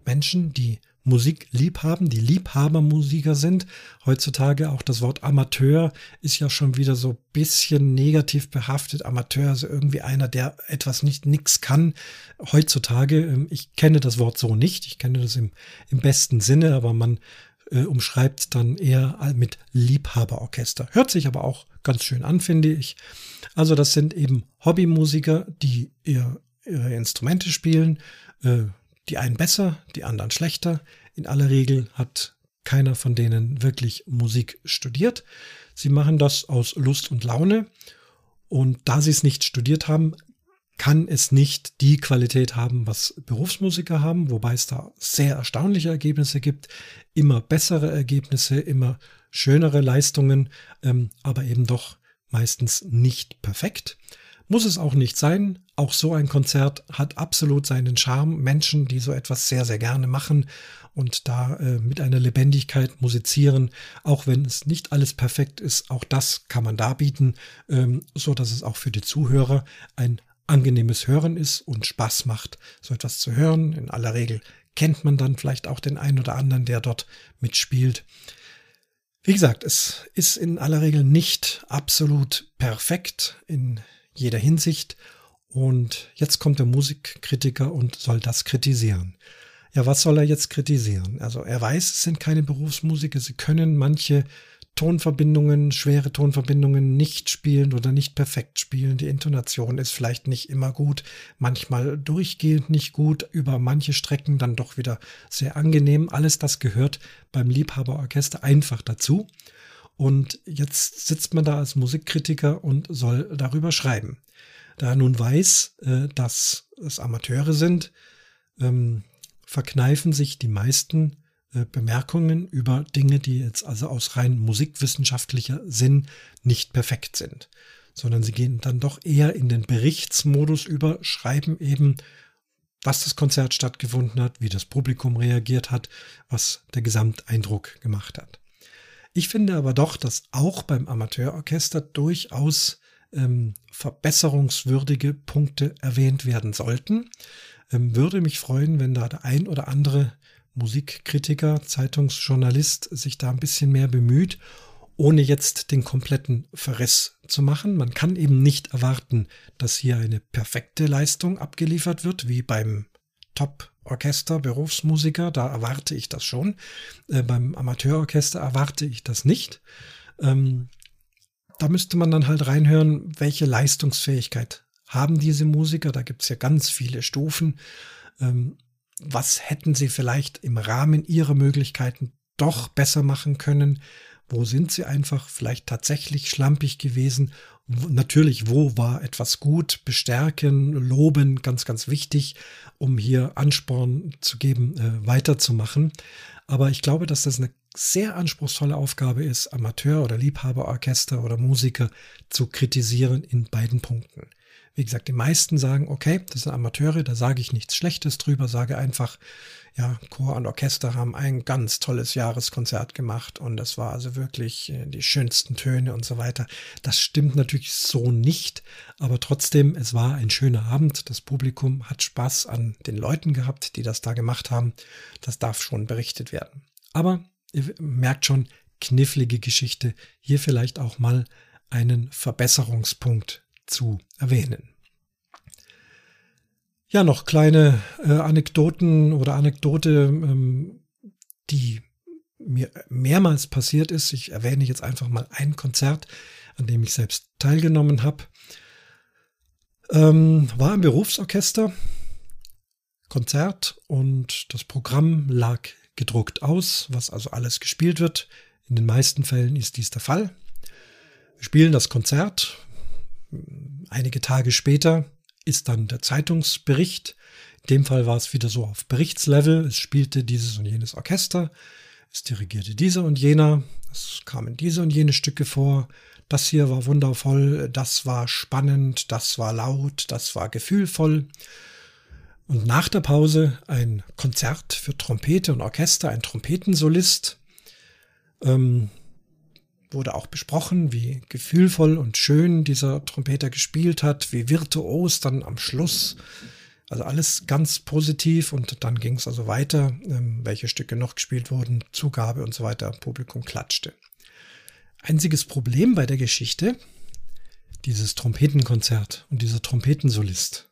Menschen, die Musik lieb haben, die Liebhabermusiker sind. Heutzutage auch das Wort Amateur ist ja schon wieder so bisschen negativ behaftet. Amateur ist irgendwie einer, der etwas nicht nix kann. Heutzutage, ähm, ich kenne das Wort so nicht. Ich kenne das im, im besten Sinne, aber man äh, umschreibt dann eher mit Liebhaberorchester. Hört sich aber auch ganz schön an, finde ich. Also das sind eben Hobbymusiker, die ihr, ihre Instrumente spielen. Äh, die einen besser, die anderen schlechter. In aller Regel hat keiner von denen wirklich Musik studiert. Sie machen das aus Lust und Laune. Und da sie es nicht studiert haben, kann es nicht die Qualität haben, was Berufsmusiker haben, wobei es da sehr erstaunliche Ergebnisse gibt, immer bessere Ergebnisse, immer schönere Leistungen, ähm, aber eben doch meistens nicht perfekt. Muss es auch nicht sein. Auch so ein Konzert hat absolut seinen Charme. Menschen, die so etwas sehr, sehr gerne machen und da äh, mit einer Lebendigkeit musizieren, auch wenn es nicht alles perfekt ist, auch das kann man darbieten, ähm, so dass es auch für die Zuhörer ein angenehmes Hören ist und Spaß macht, so etwas zu hören. In aller Regel kennt man dann vielleicht auch den einen oder anderen, der dort mitspielt. Wie gesagt, es ist in aller Regel nicht absolut perfekt in jeder Hinsicht. Und jetzt kommt der Musikkritiker und soll das kritisieren. Ja, was soll er jetzt kritisieren? Also er weiß, es sind keine Berufsmusiker, sie können manche Tonverbindungen, schwere Tonverbindungen nicht spielen oder nicht perfekt spielen. Die Intonation ist vielleicht nicht immer gut, manchmal durchgehend nicht gut, über manche Strecken dann doch wieder sehr angenehm. Alles das gehört beim Liebhaberorchester einfach dazu. Und jetzt sitzt man da als Musikkritiker und soll darüber schreiben. Da er nun weiß, äh, dass es Amateure sind, ähm, verkneifen sich die meisten äh, Bemerkungen über Dinge, die jetzt also aus rein musikwissenschaftlicher Sinn nicht perfekt sind, sondern sie gehen dann doch eher in den Berichtsmodus über, schreiben eben, was das Konzert stattgefunden hat, wie das Publikum reagiert hat, was der Gesamteindruck gemacht hat. Ich finde aber doch, dass auch beim Amateurorchester durchaus ähm, verbesserungswürdige Punkte erwähnt werden sollten. Ähm, würde mich freuen, wenn da der ein oder andere Musikkritiker, Zeitungsjournalist sich da ein bisschen mehr bemüht, ohne jetzt den kompletten Verriss zu machen. Man kann eben nicht erwarten, dass hier eine perfekte Leistung abgeliefert wird, wie beim Top-Orchester, Berufsmusiker, da erwarte ich das schon. Äh, beim Amateurorchester erwarte ich das nicht. Ähm, da müsste man dann halt reinhören, welche Leistungsfähigkeit haben diese Musiker. Da gibt es ja ganz viele Stufen. Ähm, was hätten sie vielleicht im Rahmen ihrer Möglichkeiten doch besser machen können? Wo sind sie einfach vielleicht tatsächlich schlampig gewesen? Natürlich, wo war etwas gut? Bestärken, loben, ganz, ganz wichtig, um hier Ansporn zu geben, äh, weiterzumachen. Aber ich glaube, dass das eine sehr anspruchsvolle Aufgabe ist, Amateur- oder Liebhaberorchester oder Musiker zu kritisieren in beiden Punkten. Wie gesagt, die meisten sagen, okay, das sind Amateure, da sage ich nichts Schlechtes drüber, sage einfach, ja, Chor und Orchester haben ein ganz tolles Jahreskonzert gemacht und das war also wirklich äh, die schönsten Töne und so weiter. Das stimmt natürlich so nicht, aber trotzdem, es war ein schöner Abend. Das Publikum hat Spaß an den Leuten gehabt, die das da gemacht haben. Das darf schon berichtet werden. Aber ihr merkt schon, knifflige Geschichte. Hier vielleicht auch mal einen Verbesserungspunkt zu erwähnen. Ja, noch kleine äh, Anekdoten oder Anekdote, ähm, die mir mehrmals passiert ist. Ich erwähne jetzt einfach mal ein Konzert, an dem ich selbst teilgenommen habe. Ähm, war im Berufsorchester, Konzert und das Programm lag gedruckt aus, was also alles gespielt wird. In den meisten Fällen ist dies der Fall. Wir spielen das Konzert, einige Tage später ist dann der Zeitungsbericht. In dem Fall war es wieder so auf Berichtslevel. Es spielte dieses und jenes Orchester. Es dirigierte dieser und jener. Es kamen diese und jene Stücke vor. Das hier war wundervoll. Das war spannend. Das war laut. Das war gefühlvoll. Und nach der Pause ein Konzert für Trompete und Orchester, ein Trompetensolist. Ähm, wurde auch besprochen, wie gefühlvoll und schön dieser Trompeter gespielt hat, wie virtuos dann am Schluss. Also alles ganz positiv und dann ging es also weiter, ähm, welche Stücke noch gespielt wurden, Zugabe und so weiter, Publikum klatschte. Einziges Problem bei der Geschichte, dieses Trompetenkonzert und dieser Trompetensolist.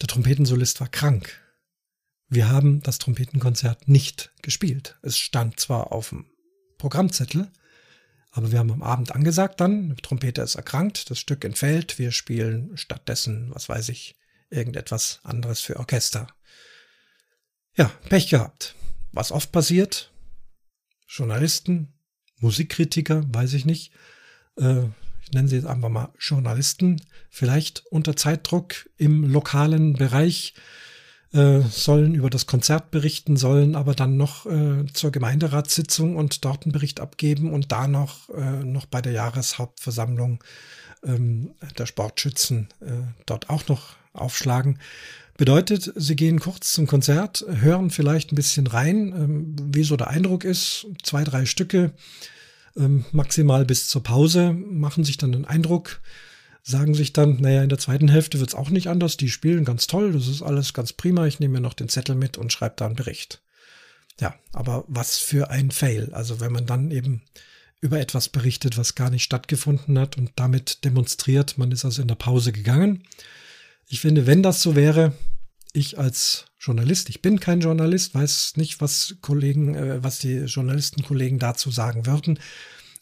Der Trompetensolist war krank. Wir haben das Trompetenkonzert nicht gespielt. Es stand zwar auf dem Programmzettel. Aber wir haben am Abend angesagt dann, Trompeter ist erkrankt, das Stück entfällt, wir spielen stattdessen, was weiß ich, irgendetwas anderes für Orchester. Ja, Pech gehabt. Was oft passiert, Journalisten, Musikkritiker, weiß ich nicht, äh, ich nenne sie jetzt einfach mal Journalisten, vielleicht unter Zeitdruck im lokalen Bereich äh, sollen über das Konzert berichten, sollen aber dann noch äh, zur Gemeinderatssitzung und dort einen Bericht abgeben und da noch, äh, noch bei der Jahreshauptversammlung ähm, der Sportschützen äh, dort auch noch aufschlagen. Bedeutet, sie gehen kurz zum Konzert, hören vielleicht ein bisschen rein, ähm, wie so der Eindruck ist, zwei, drei Stücke, ähm, maximal bis zur Pause, machen sich dann einen Eindruck, sagen sich dann, naja, in der zweiten Hälfte wird es auch nicht anders. Die spielen ganz toll, das ist alles ganz prima. Ich nehme mir noch den Zettel mit und schreibe da einen Bericht. Ja, aber was für ein Fail. Also wenn man dann eben über etwas berichtet, was gar nicht stattgefunden hat und damit demonstriert, man ist also in der Pause gegangen. Ich finde, wenn das so wäre, ich als Journalist, ich bin kein Journalist, weiß nicht, was Kollegen, äh, was die Journalistenkollegen dazu sagen würden.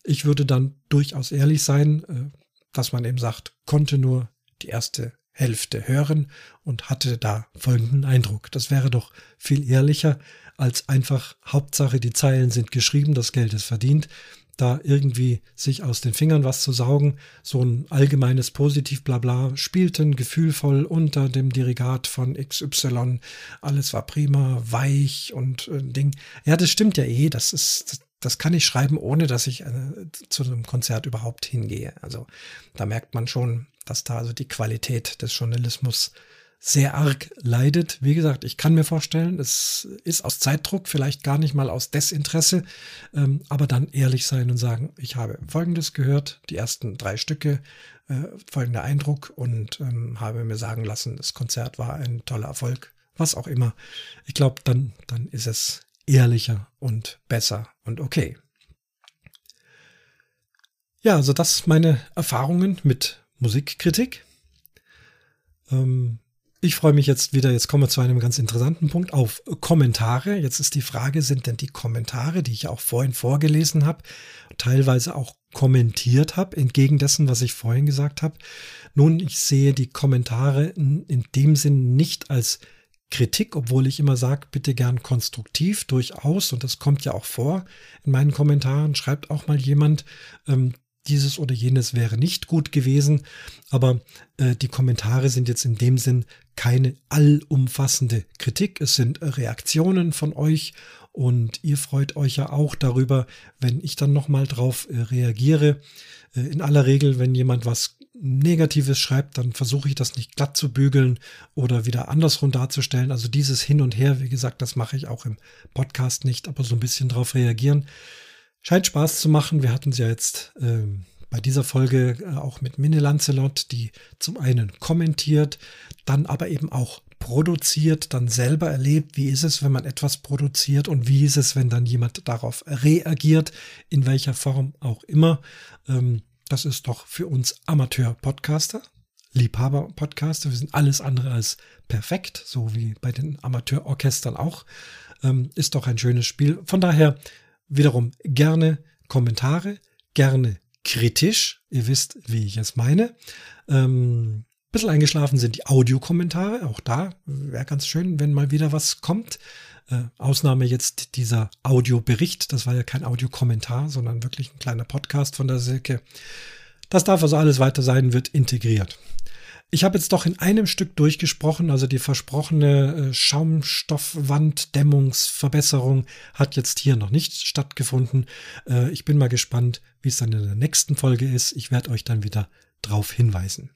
Ich würde dann durchaus ehrlich sein, äh, dass man eben sagt, konnte nur die erste Hälfte hören und hatte da folgenden Eindruck. Das wäre doch viel ehrlicher, als einfach Hauptsache die Zeilen sind geschrieben, das Geld ist verdient da irgendwie sich aus den Fingern was zu saugen. So ein allgemeines Positiv Blabla spielten gefühlvoll unter dem Dirigat von XY. Alles war prima, weich und äh, Ding. Ja, das stimmt ja eh. Das ist, das, kann ich schreiben, ohne dass ich äh, zu einem Konzert überhaupt hingehe. Also da merkt man schon, dass da also die Qualität des Journalismus sehr arg leidet. Wie gesagt, ich kann mir vorstellen, es ist aus Zeitdruck, vielleicht gar nicht mal aus Desinteresse, ähm, aber dann ehrlich sein und sagen, ich habe Folgendes gehört, die ersten drei Stücke, äh, folgender Eindruck und ähm, habe mir sagen lassen, das Konzert war ein toller Erfolg, was auch immer. Ich glaube, dann, dann ist es ehrlicher und besser und okay. Ja, also das meine Erfahrungen mit Musikkritik. Ähm, ich freue mich jetzt wieder, jetzt kommen wir zu einem ganz interessanten Punkt, auf Kommentare. Jetzt ist die Frage, sind denn die Kommentare, die ich auch vorhin vorgelesen habe, teilweise auch kommentiert habe, entgegen dessen, was ich vorhin gesagt habe. Nun, ich sehe die Kommentare in dem Sinn nicht als Kritik, obwohl ich immer sage, bitte gern konstruktiv, durchaus, und das kommt ja auch vor in meinen Kommentaren, schreibt auch mal jemand, ähm, dieses oder jenes wäre nicht gut gewesen, aber äh, die Kommentare sind jetzt in dem Sinn keine allumfassende Kritik, es sind Reaktionen von euch und ihr freut euch ja auch darüber, wenn ich dann nochmal drauf äh, reagiere. Äh, in aller Regel, wenn jemand was Negatives schreibt, dann versuche ich das nicht glatt zu bügeln oder wieder andersrum darzustellen. Also dieses Hin und Her, wie gesagt, das mache ich auch im Podcast nicht, aber so ein bisschen drauf reagieren. Scheint Spaß zu machen. Wir hatten es ja jetzt ähm, bei dieser Folge äh, auch mit Minne Lancelot, die zum einen kommentiert, dann aber eben auch produziert, dann selber erlebt, wie ist es, wenn man etwas produziert und wie ist es, wenn dann jemand darauf reagiert, in welcher Form auch immer. Ähm, das ist doch für uns Amateur-Podcaster, Liebhaber-Podcaster. Wir sind alles andere als perfekt, so wie bei den Amateurorchestern auch. Ähm, ist doch ein schönes Spiel. Von daher wiederum gerne Kommentare, gerne kritisch. Ihr wisst, wie ich es meine. Ähm, bisschen eingeschlafen sind die Audiokommentare. Auch da wäre ganz schön, wenn mal wieder was kommt. Äh, Ausnahme jetzt dieser Audiobericht. Das war ja kein Audiokommentar, sondern wirklich ein kleiner Podcast von der Silke. Das darf also alles weiter sein, wird integriert. Ich habe jetzt doch in einem Stück durchgesprochen, also die versprochene äh, Schaumstoffwanddämmungsverbesserung hat jetzt hier noch nicht stattgefunden. Äh, ich bin mal gespannt, wie es dann in der nächsten Folge ist. Ich werde euch dann wieder drauf hinweisen.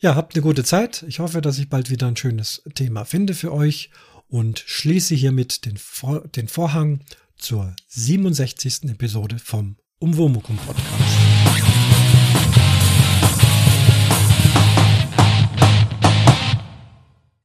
Ja, habt eine gute Zeit. Ich hoffe, dass ich bald wieder ein schönes Thema finde für euch und schließe hiermit den, Vor den Vorhang zur 67. Episode vom Umwomukum Podcast.